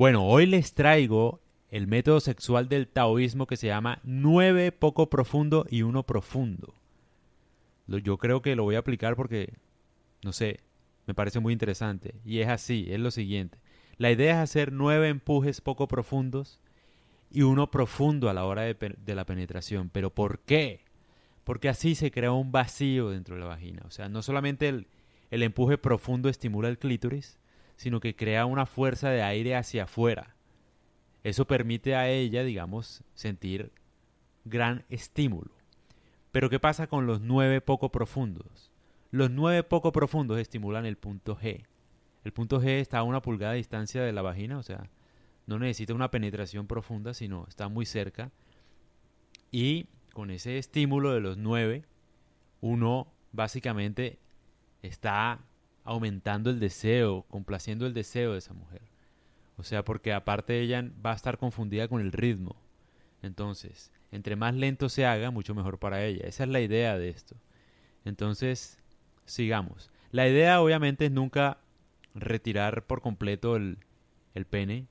Bueno, hoy les traigo el método sexual del taoísmo que se llama 9 poco profundo y 1 profundo. Yo creo que lo voy a aplicar porque, no sé, me parece muy interesante. Y es así, es lo siguiente. La idea es hacer nueve empujes poco profundos y uno profundo a la hora de, de, la penetración. ¿Pero por qué? Porque así se crea un vacío dentro de la vagina. O sea, no solamente el, el empuje profundo estimula el clítoris, sino que crea una fuerza de aire hacia afuera. Eso permite a ella, digamos, sentir gran estímulo. Pero ¿qué pasa con los nueve poco profundos? Los nueve poco profundos estimulan el punto G. El punto G está a una pulgada de distancia de la vagina, o sea, no necesita una penetración profunda, sino está muy cerca. Y con ese estímulo de los nueve, uno básicamente está aumentando el deseo, complaciendo el deseo de esa mujer. O sea, porque aparte ella va a estar confundida con el ritmo. Entonces, entre más lento se haga, mucho mejor para ella. Esa es la idea de esto. Entonces, sigamos. La idea obviamente es nunca retirar por completo el, el pene,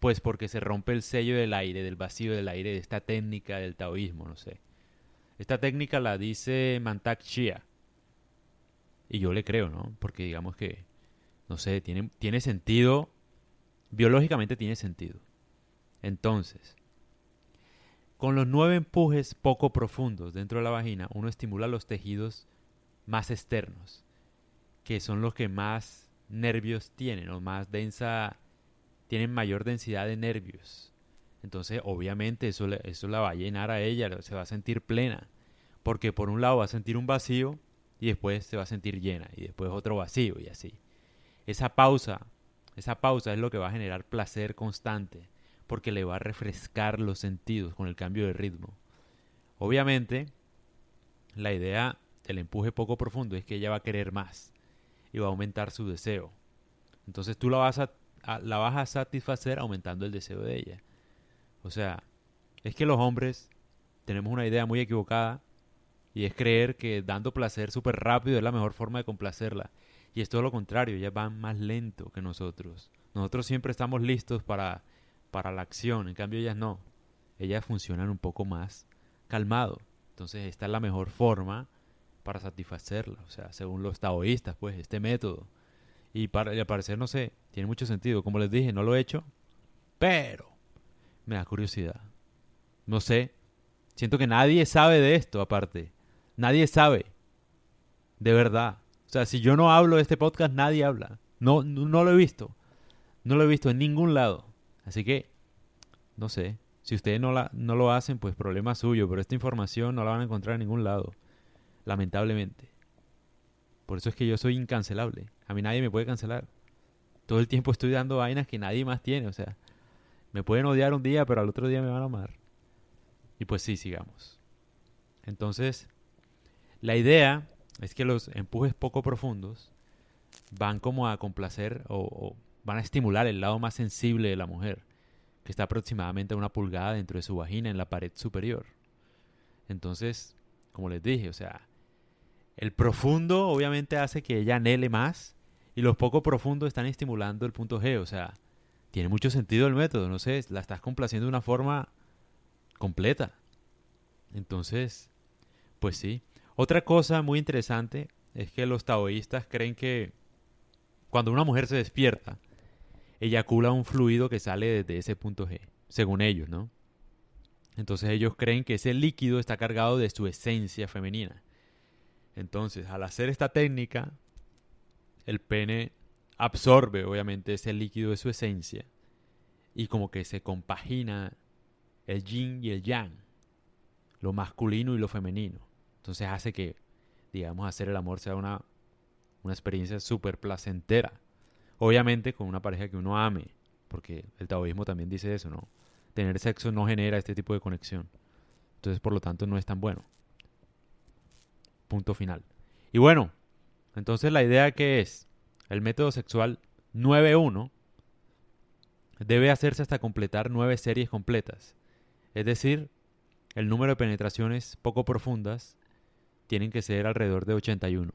pues porque se rompe el sello del aire, del vacío del aire, de esta técnica del taoísmo, no sé. Esta técnica la dice Mantak Chia y yo le creo, ¿no? Porque digamos que, no sé, tiene, tiene sentido, biológicamente tiene sentido. Entonces, con los nueve empujes poco profundos dentro de la vagina, uno estimula los tejidos más externos, que son los que más nervios tienen, o más densa, tienen mayor densidad de nervios. Entonces, obviamente, eso, eso la va a llenar a ella, se va a sentir plena. Porque por un lado va a sentir un vacío y después se va a sentir llena y después otro vacío y así. Esa pausa, esa pausa es lo que va a generar placer constante porque le va a refrescar los sentidos con el cambio de ritmo. Obviamente, la idea del empuje poco profundo es que ella va a querer más y va a aumentar su deseo. Entonces tú la vas a, la vas a satisfacer aumentando el deseo de ella. O sea, es que los hombres tenemos una idea muy equivocada y es creer que dando placer súper rápido es la mejor forma de complacerla. Y es todo lo contrario, ellas van más lento que nosotros. Nosotros siempre estamos listos para, para la acción, en cambio ellas no. Ellas funcionan un poco más calmado. Entonces esta es la mejor forma para satisfacerla. O sea, según los taoístas, pues, este método. Y, para, y al parecer, no sé, tiene mucho sentido. Como les dije, no lo he hecho, pero me da curiosidad. No sé, siento que nadie sabe de esto aparte. Nadie sabe. De verdad. O sea, si yo no hablo de este podcast, nadie habla. No, no, lo he visto. No lo he visto en ningún lado. Así que, no sé. Si ustedes no, lo hacen, pues problema suyo. Pero esta información no la van a encontrar en ningún lado. Lamentablemente. Por eso es que yo soy incancelable. A mí nadie me puede cancelar. Todo el tiempo estoy dando vainas que nadie más tiene. O sea, me pueden odiar un día, pero al otro día me van a amar. Y pues sí, sigamos. Entonces, la idea es que los empujes poco profundos van como a complacer o, van a estimular el lado más sensible de la mujer, que está aproximadamente a una pulgada dentro de su vagina en la pared superior. Entonces, como les dije, o sea, el profundo obviamente hace que ella anhele más y los poco profundos están estimulando el punto G, o sea, tiene mucho sentido el método, no sé, la estás complaciendo de una forma completa. Entonces, pues sí. Otra cosa muy interesante es que los taoístas creen que cuando una mujer se despierta, eyacula un fluido que sale desde ese punto G, según ellos, ¿no? Entonces ellos creen que ese líquido está cargado de su esencia femenina. Entonces, al hacer esta técnica, el pene absorbe obviamente ese líquido de su esencia y como que se compagina el yin y el yang, lo masculino y lo femenino. Entonces hace que, digamos, hacer el amor sea una, una experiencia súper placentera. Obviamente con una pareja que uno ame, porque el taoísmo también dice eso, ¿no? Tener sexo no genera este tipo de conexión. Entonces, por lo tanto, no es tan bueno. Punto final. Y bueno, entonces la idea que es, el método sexual 9.1 debe hacerse hasta completar nueve series completas. Es decir, el número de penetraciones poco profundas tienen que ser alrededor de 81.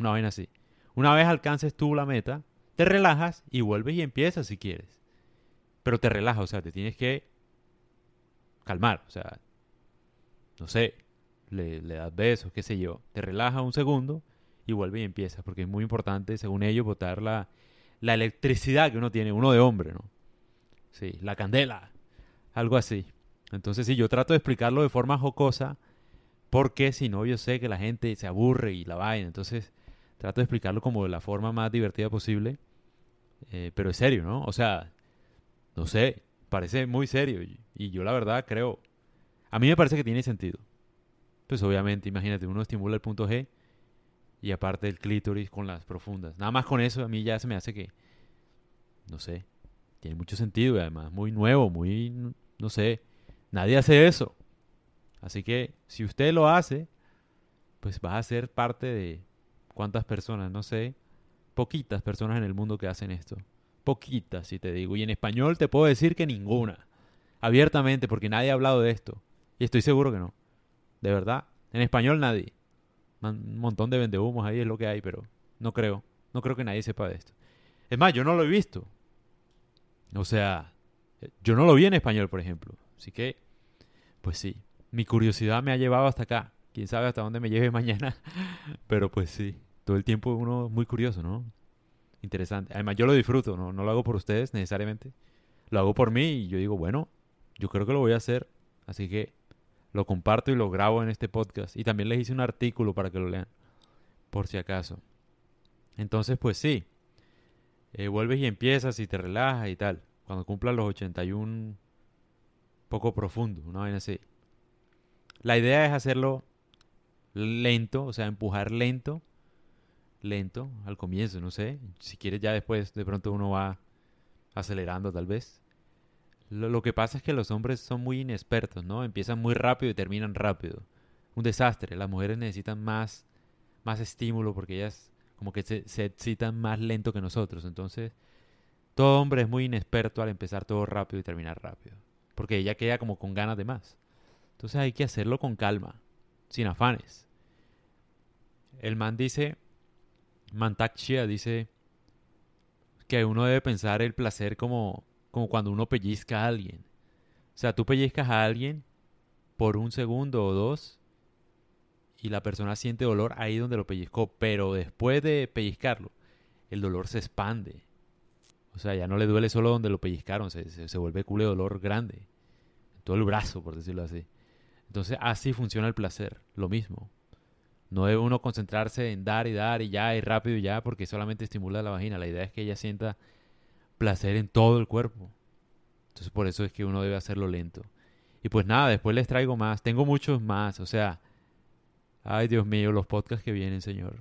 Una vaina así. Una vez alcances tú la meta, te relajas y vuelves y empiezas si quieres. pero te relaja, o sea, te tienes que calmar, o sea, no sé, le, das besos, qué sé yo, te relaja un segundo y vuelve y empieza, porque es muy importante, según ellos, botar la, la electricidad que uno tiene, uno de hombre, ¿no? Sí, la candela, algo así. Entonces, sí, yo trato de explicarlo de forma jocosa, porque si no, yo sé que la gente se aburre y la vaina. Entonces, trato de explicarlo como de la forma más divertida posible. Eh, pero es serio, ¿no? O sea, no sé, parece muy serio. Y yo la verdad creo, a mí me parece que tiene sentido. Pues obviamente, imagínate, uno estimula el punto G y aparte el clítoris con las profundas. Nada más con eso a mí ya se me hace que, no sé, tiene mucho sentido y además muy nuevo, muy, no sé, nadie hace eso. Así que si usted lo hace, pues va a ser parte de cuántas personas, no sé, poquitas personas en el mundo que hacen esto. Poquitas, si te digo. Y en español te puedo decir que ninguna. Abiertamente, porque nadie ha hablado de esto. Y estoy seguro que no. De verdad. En español nadie. Un montón de vendehumos ahí es lo que hay, pero no creo. No creo que nadie sepa de esto. Es más, yo no lo he visto. O sea, yo no lo vi en español, por ejemplo. Así que, pues sí, mi curiosidad me ha llevado hasta acá. Quién sabe hasta dónde me lleve mañana. Pero pues sí, todo el tiempo uno muy curioso, ¿no? Interesante. Además, yo lo disfruto, ¿no? No lo hago por ustedes necesariamente. Lo hago por mí y yo digo, bueno, yo creo que lo voy a hacer. Así que lo comparto y lo grabo en este podcast. Y también les hice un artículo para que lo lean, por si acaso. Entonces, pues sí, eh, vuelves y empiezas y te relajas y tal. Cuando cumplas los 81, poco profundo, una vaina así. La idea es hacerlo lento, o sea, empujar lento, lento al comienzo, no sé. Si quieres ya después, de pronto uno va acelerando tal vez. Lo, que pasa es que los hombres son muy inexpertos, ¿no? Empiezan muy rápido y terminan rápido. Un desastre. Las mujeres necesitan más, más estímulo porque ellas como que se, se excitan más lento que nosotros. Entonces, todo hombre es muy inexperto al empezar todo rápido y terminar rápido. Porque ella queda como con ganas de más. Entonces hay que hacerlo con calma, sin afanes. El man dice, Mantak dice que uno debe pensar el placer como como cuando uno pellizca a alguien. O sea, tú pellizcas a alguien por un segundo o dos y la persona siente dolor ahí donde lo pellizcó, pero después de pellizcarlo, el dolor se expande. O sea, ya no le duele solo donde lo pellizcaron, se, se, vuelve culo de dolor grande. En todo el brazo, por decirlo así. Entonces, así funciona el placer, lo mismo. No debe uno concentrarse en dar y dar y ya y rápido y ya porque solamente estimula la vagina. La idea es que ella sienta placer en todo el cuerpo. Entonces por eso es que uno debe hacerlo lento. Y pues nada, después les traigo más. Tengo muchos más. O sea, ay Dios mío, los podcasts que vienen, Señor.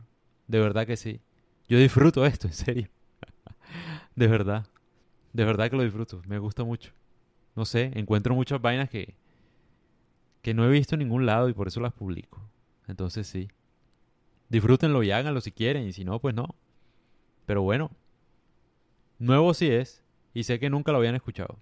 De verdad que sí. Yo disfruto esto, en serio. de verdad. De verdad que lo disfruto. Me gusta mucho. No sé, encuentro muchas vainas que, que no he visto en ningún lado y por eso las publico. Entonces sí. Disfrútenlo y háganlo si quieren y si no, pues no. Pero bueno, Nuevo sí es, y sé que nunca lo habían escuchado.